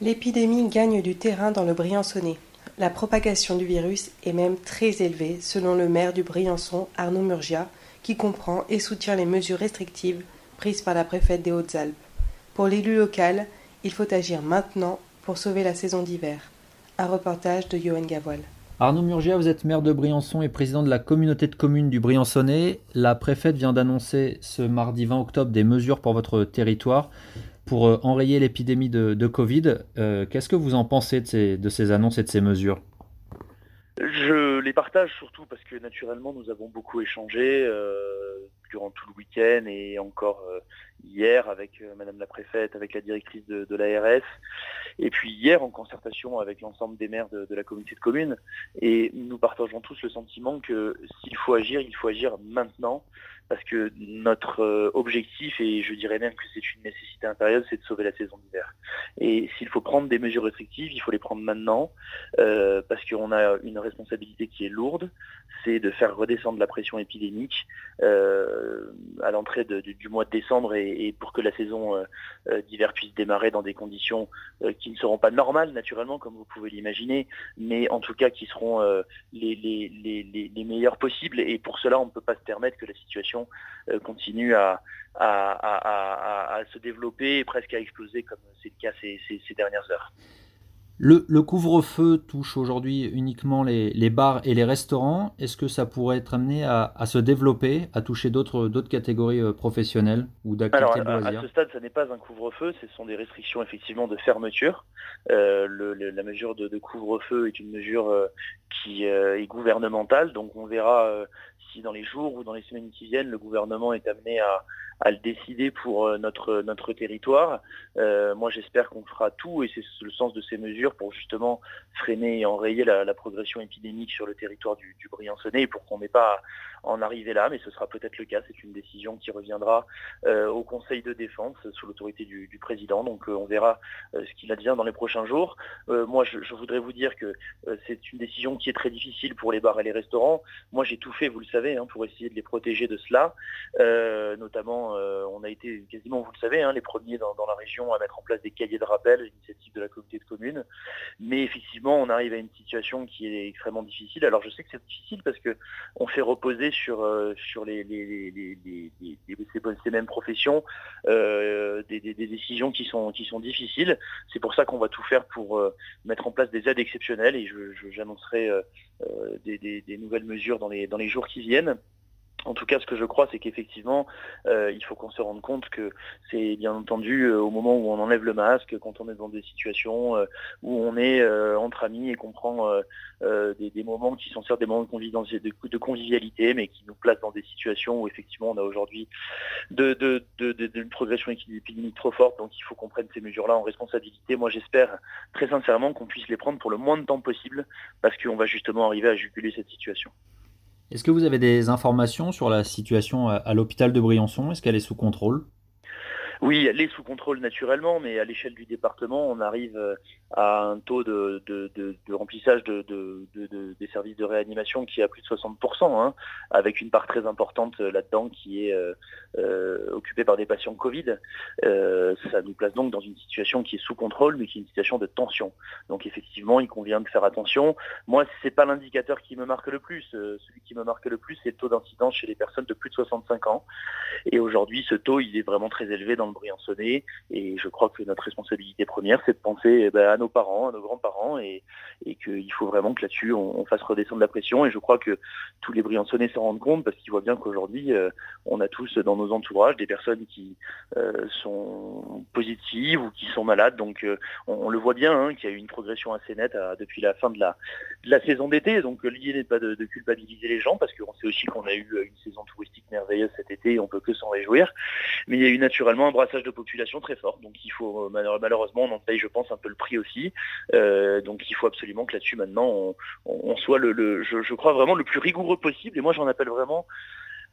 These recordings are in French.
L'épidémie gagne du terrain dans le Briançonnais. La propagation du virus est même très élevée, selon le maire du Briançon, Arnaud Murgia, qui comprend et soutient les mesures restrictives prises par la préfète des Hautes-Alpes. Pour l'élu local, il faut agir maintenant pour sauver la saison d'hiver. Un reportage de Johan Gavoil. Arnaud Murgia, vous êtes maire de Briançon et président de la communauté de communes du Briançonnais. La préfète vient d'annoncer ce mardi 20 octobre des mesures pour votre territoire pour euh, enrayer l'épidémie de, Covid. Euh, qu'est-ce que vous en pensez de ces, annonces et de ces mesures? Je les partage surtout parce que naturellement nous avons beaucoup échangé euh, durant tout le week-end et encore hier avec Madame la préfète, avec la directrice de, l'ARS, et puis hier en concertation avec l'ensemble des maires de, de, la communauté de communes. Et nous partageons tous le sentiment que s'il faut agir, il faut agir maintenant parce que notre euh, objectif, et je dirais même que c'est une nécessité impérieuse, c'est de sauver la saison d'hiver. Et s'il faut prendre des mesures restrictives, il faut les prendre maintenant, euh, parce qu'on a une responsabilité qui est lourde, c'est de faire redescendre la pression épidémique euh, à l'entrée du mois de décembre et, pour que la saison d'hiver puisse démarrer dans des conditions qui ne seront pas normales, naturellement, comme vous pouvez l'imaginer, mais en tout cas qui seront les, meilleures possibles. Et pour cela, on ne peut pas se permettre que la situation euh, continue à, se développer et presque à exploser comme c'est le cas ces, dernières heures. Le, couvre-feu touche aujourd'hui uniquement les, bars et les restaurants. Est-ce que ça pourrait être amené à, se développer, à toucher d'autres catégories euh, professionnelles ou d'activités de loisirs À ce stade, ce n'est pas un couvre-feu, ce sont des restrictions effectivement de fermeture. Euh, la mesure de, couvre-feu est une mesure qui est gouvernementale, donc on verra si dans les jours ou dans les semaines qui viennent, le gouvernement est amené à, le décider pour euh, notre, notre territoire. Euh, moi, j'espère qu'on fera tout, et c'est le sens de ces mesures, pour justement freiner et enrayer la, progression épidémique sur le territoire du, du Briançonnais, et pour qu'on n'ait pas en arriver là, mais ce sera peut-être le cas. C'est une décision qui reviendra euh, au Conseil de défense sous l'autorité du, président. Donc on verra ce qu'il advient dans les prochains jours. moi, je, je, voudrais vous dire que c'est une décision qui très difficile pour les bars et les restaurants. Moi, j'ai tout fait, vous le savez, Hein, pour essayer de les protéger de cela. Euh, notamment, euh, on a été quasiment, vous le savez, hein, les premiers dans, la région à mettre en place des cahiers de rappel, l'initiative de la communauté de communes. Mais effectivement, on arrive à une situation qui est extrêmement difficile. Alors je sais que c'est difficile parce que on fait reposer sur, euh, sur les, ces, mêmes professions des, décisions qui sont, qui sont difficiles. C'est pour ça qu'on va tout faire pour mettre en place des aides exceptionnelles et j'annoncerai des, des, nouvelles mesures dans les jours qui viennent. En tout cas, ce que je crois, c'est qu'effectivement, euh, il faut qu'on se rende compte que c'est bien entendu euh, au moment où on enlève le masque, quand on est dans des situations euh, où on est entre amis et qu'on prend des, moments qui sont certes des moments de, convivialité, mais qui nous placent dans des situations où effectivement on a aujourd'hui de, une progression épidémique trop forte. Donc il faut qu'on prenne ces mesures-là en responsabilité. Moi, j'espère très sincèrement qu'on puisse les prendre pour le moins de temps possible, parce qu'on va justement arriver à juguler cette situation. Est-ce que vous avez des informations sur la situation à l'hôpital de Briançon? Est-ce qu'elle est sous contrôle? Oui, elle est sous contrôle naturellement, mais à l'échelle du département, on arrive euh, à un taux de, remplissage des services de réanimation qui est à plus de 60%, hein, avec une part très importante euh, là-dedans qui est euh, occupée par des patients Covid. ça nous place donc dans une situation qui est sous contrôle, mais qui est une situation de tension. Donc effectivement, il convient de faire attention. Moi, ce n'est pas l'indicateur qui me marque le plus. celui qui me marque le plus, c'est le taux d'incidence chez les personnes de plus de 65 ans. Et aujourd'hui, ce taux, il est vraiment très élevé dans le Briançonnais. Et je crois que notre responsabilité première, c'est de penser eh ben, à nos parents, à nos grands-parents, et, qu'il faut vraiment que là-dessus, on, fasse redescendre la pression. Et je crois que tous les Briançonnais s'en rendent compte parce qu'ils voient bien qu'aujourd'hui, euh, on a tous dans nos entourages des personnes qui euh, sont positives ou qui sont malades. Donc euh, on, le voit bien hein, qu'il y a eu une progression assez nette depuis la fin de la, saison d'été. Donc l'idée n'est pas de, culpabiliser les gens parce qu'on sait aussi qu'on a eu une saison touristique merveilleuse merveilleuse cet été et on peut que s'en réjouir. Mais il y a eu naturellement un brassage de population très fort, donc il faut malheureusement on en paye, je pense, un peu le prix aussi. donc il faut absolument que là-dessus maintenant on, soit le, je crois vraiment le plus rigoureux possible. Et moi j'en appelle vraiment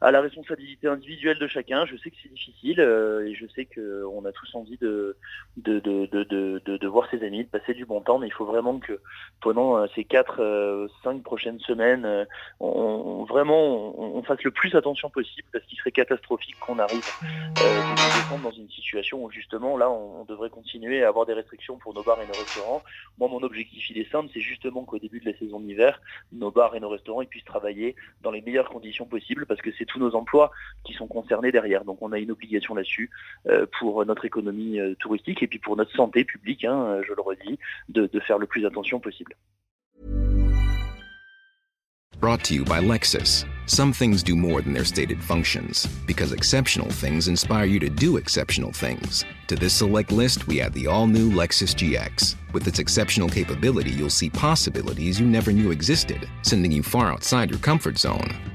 à la responsabilité individuelle de chacun. Je sais que c'est difficile euh, et je sais qu'on a tous envie de de, de, de, de, voir ses amis, de passer du bon temps, mais il faut vraiment que pendant euh, ces 4 euh, cinq prochaines semaines, on, vraiment on, fasse le plus attention possible parce qu'il serait catastrophique qu'on arrive euh, dans une situation où justement là on, devrait continuer à avoir des restrictions pour nos bars et nos restaurants. Moi mon objectif il est simple, c'est justement qu'au début de la saison d'hiver, nos bars et nos restaurants ils puissent travailler dans les meilleures conditions possibles parce que c'est tous nos emplois qui sont concernés derrière. Donc on a une obligation là-dessus euh, pour notre économie euh, touristique et puis pour notre santé publique, hein, je le redis, de, de faire le plus attention possible. Brought to you by Lexus. Some things do more than their stated functions, because exceptional things inspire you to do exceptional things. To this select list, we add the all new Lexus GX. With its exceptional capability, you'll see possibilities you never knew existed, sending you far outside your comfort zone.